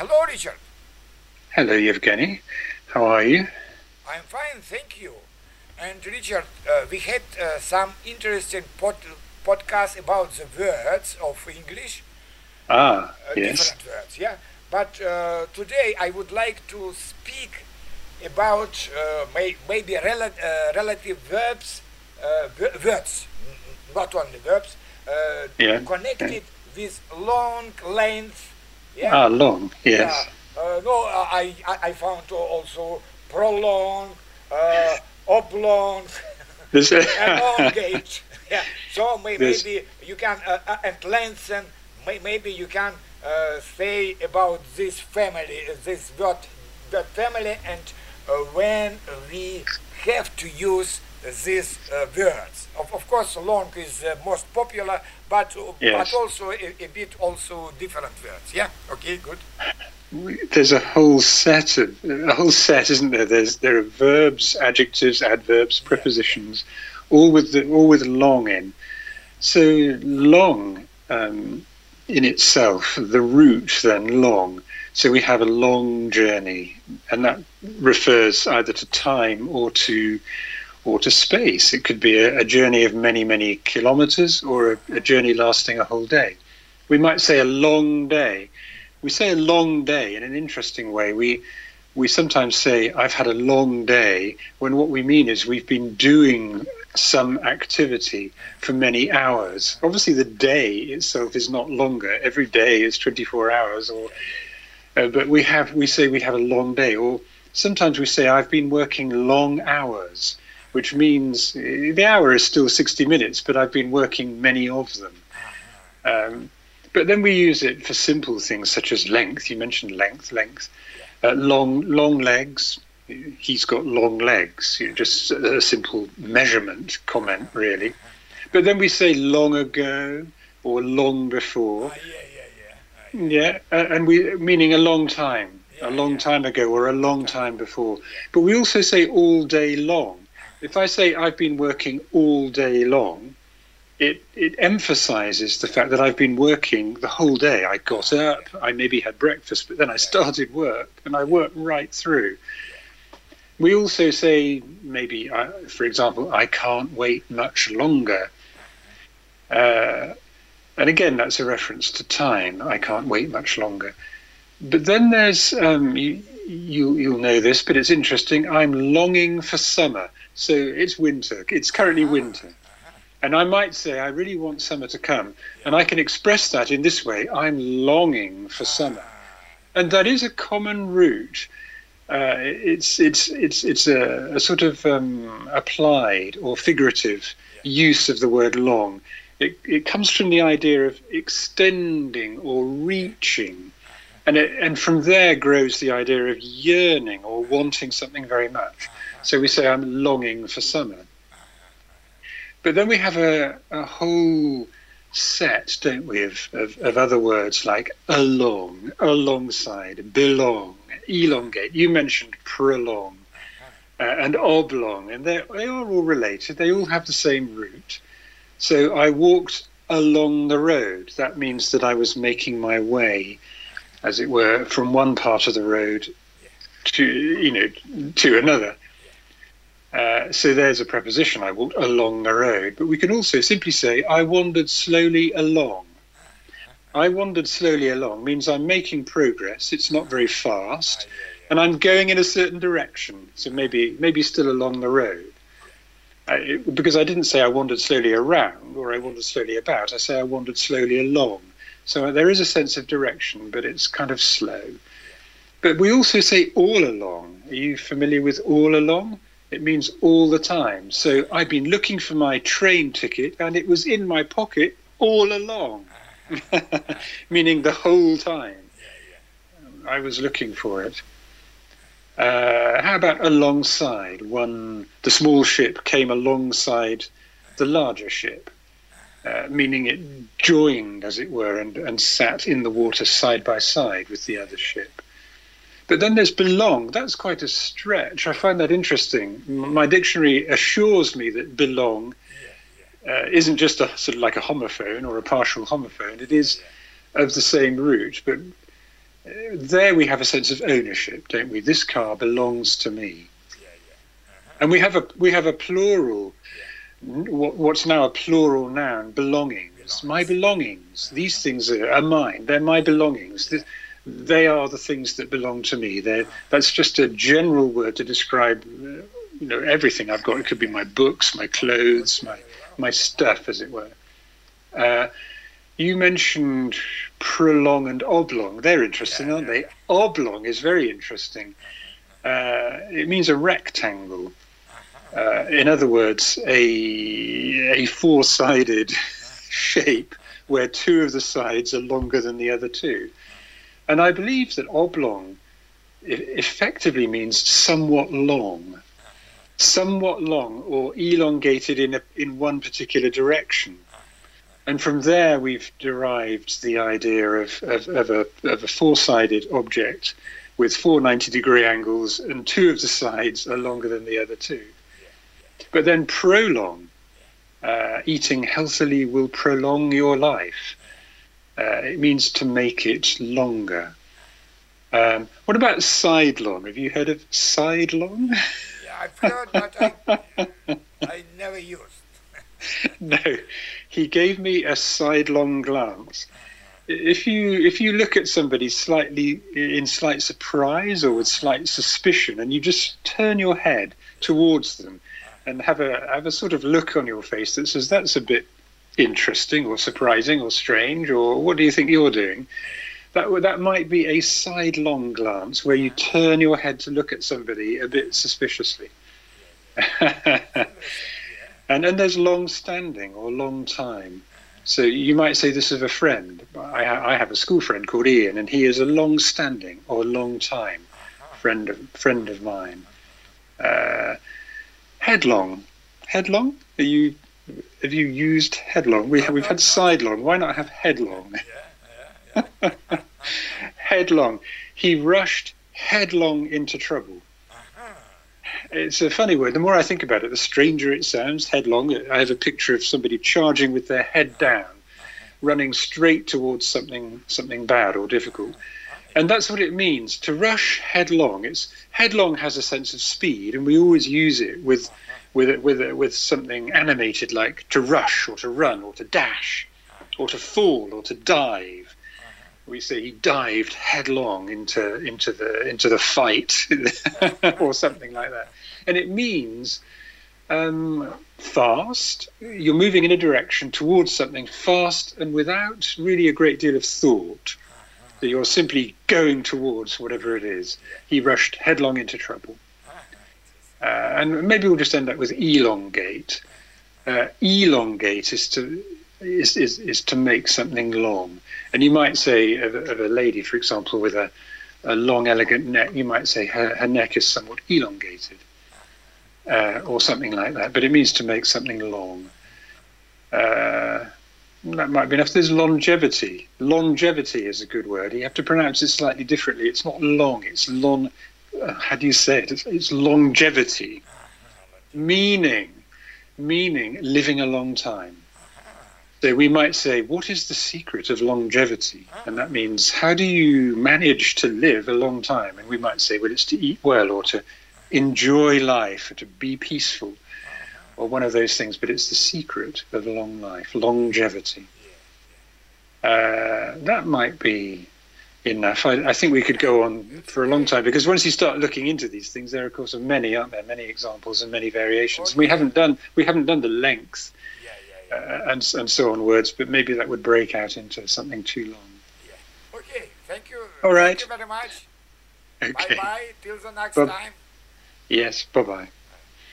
Hello, Richard. Hello, Yevgeny. How are you? I'm fine, thank you. And Richard, uh, we had uh, some interesting pod- podcast about the words of English. Ah, uh, yes. Different words, yeah. But uh, today I would like to speak about uh, may- maybe rel- uh, relative verbs, uh, words, not only verbs, uh, Yeah, connected with long length. Yeah. Ah, long, yes. Yeah. Uh, no, I, I found also prolong, uh, oblong, elongate. yeah. So may, maybe you can uh, uh, and lengthen. May, maybe you can uh, say about this family, uh, this word, word family, and uh, when we have to use these uh, words. Of, of course, long is uh, most popular, but uh, Yes. but also a, a bit also different words. Yeah. Okay. Good. There's a whole set of a whole set, isn't there? There's there are verbs, adjectives, adverbs, prepositions, all with the, all with long in. So long um, in itself, the root then long. So we have a long journey, and that refers either to time or to or to space. It could be a, a journey of many many kilometers or a, a journey lasting a whole day. We might say a long day we say a long day in an interesting way. We we sometimes say I've had a long day when what we mean is we've been doing some activity for many hours. Obviously, the day itself is not longer. Every day is 24 hours, or uh, but we have we say we have a long day, or sometimes we say I've been working long hours, which means uh, the hour is still 60 minutes, but I've been working many of them. Um, but then we use it for simple things such as length. You mentioned length, length, uh, long, long legs. He's got long legs. You know, just a simple measurement comment, really. But then we say long ago or long before. Ah, yeah, yeah, yeah. Yeah, uh, and we meaning a long time, a long time ago or a long time before. But we also say all day long. If I say I've been working all day long, it it emphasizes the fact that I've been working the whole day. I got up, I maybe had breakfast, but then I started work and I worked right through. We also say maybe, uh, for example, I can't wait much longer. Uh, and again, that's a reference to time. I can't wait much longer. But then there's, um, you, you, you'll know this, but it's interesting. I'm longing for summer. So it's winter. It's currently winter. And I might say, I really want summer to come. And I can express that in this way I'm longing for summer. And that is a common root. Uh, it's, it's, it's, it's a, a sort of um, applied or figurative use of the word long. It, it comes from the idea of extending or reaching. And, it, and from there grows the idea of yearning or wanting something very much. So we say, I'm longing for summer. But then we have a, a whole set, don't we, of, of, of other words like along, alongside, belong, elongate. You mentioned prolong uh, and oblong, and they are all related. They all have the same root. So I walked along the road. That means that I was making my way, as it were, from one part of the road to you know to another. Uh, so there's a preposition. I walked along the road, but we can also simply say I wandered slowly along. I wandered slowly along means I'm making progress. It's not very fast, and I'm going in a certain direction. So maybe maybe still along the road. I, because I didn't say I wandered slowly around or I wandered slowly about. I say I wandered slowly along. So there is a sense of direction, but it's kind of slow. But we also say all along. Are you familiar with all along? It means all the time. So I've been looking for my train ticket and it was in my pocket all along, meaning the whole time. I was looking for it. Uh, how about alongside? One, the small ship came alongside the larger ship, uh, meaning it joined, as it were, and, and sat in the water side by side with the other ship. But then there's belong. That's quite a stretch. I find that interesting. My dictionary assures me that belong uh, isn't just a sort of like a homophone or a partial homophone. It is of the same root, but uh, there we have a sense of ownership, don't we? This car belongs to me. Uh-huh. and we have a we have a plural. what- What's now a plural noun? Belongings. My belongings. These things are, are mine. They're my belongings. They are the things that belong to me. They're, that's just a general word to describe, uh, you know, everything I've got. It could be my books, my clothes, my my stuff, as it were. Uh, you mentioned prolong and oblong. They're interesting, Yeah, aren't yeah, they? Oblong is very interesting. Uh, it means a rectangle. Uh, in other words, a a four-sided shape where two of the sides are longer than the other two. And I believe that oblong effectively means somewhat long, somewhat long or elongated in a, in one particular direction. And from there, we've derived the idea of, of, of, a, of a four sided object with four 90 degree angles, and two of the sides are longer than the other two. But then, prolong, uh, eating healthily will prolong your life. Uh, it means to make it longer. Um, what about sidelong? Have you heard of sidelong? Yeah, I've heard, but I, I never used. no, he gave me a sidelong glance. If you if you look at somebody slightly in slight surprise or with slight suspicion, and you just turn your head towards them and have a have a sort of look on your face that says that's a bit interesting or surprising or strange or what do you think you're doing? That that might be a sidelong glance where you turn your head to look at somebody a bit suspiciously. And then there's long standing or long time. So you might say this of a friend. I, I have a school friend called Ian, and he is a long standing or long time friend of friend of mine. Uh, headlong, headlong. Are you have you used headlong? We have, we've had uh-huh. sidelong. Why not have headlong? Yeah, yeah, yeah. headlong. He rushed headlong into trouble. Uh-huh. It's a funny word. The more I think about it, the stranger it sounds. Headlong. I have a picture of somebody charging with their head uh-huh. down, running straight towards something something bad or difficult. Uh-huh. And that's what it means to rush headlong. It's headlong has a sense of speed, and we always use it with with with with something animated like to rush or to run or to dash or to fall or to dive. We say he dived headlong into into the into the fight or something like that, and it means um, fast. You're moving in a direction towards something fast and without really a great deal of thought. You're simply going towards whatever it is. He rushed headlong into trouble. Uh, and maybe we'll just end up with elongate. Uh, elongate is to is, is, is to make something long. And you might say of, a- of a lady, for example, with a, a long, elegant neck, you might say her, her neck is somewhat elongated, uh, or something like that. But it means to make something long. Uh, that might be enough. There's longevity. Longevity is a good word. You have to pronounce it slightly differently. It's not long. It's long. How do you say it? It's, it's longevity, meaning, meaning living a long time. So we might say, what is the secret of longevity? And that means, how do you manage to live a long time? And we might say, well, it's to eat well or to enjoy life or to be peaceful or one of those things. But it's the secret of a long life, longevity. Uh, that might be enough. I, I think we could go on for a long time because once you start looking into these things, there are of course are many, aren't there? Many examples and many variations. We haven't done we haven't done the length Yeah, yeah, yeah. uh, and and so on words, but maybe that would break out into something too long. Okay, thank you. All right. Thank you very much. Okay. Bye bye. Till the next time. Yes. Bye bye.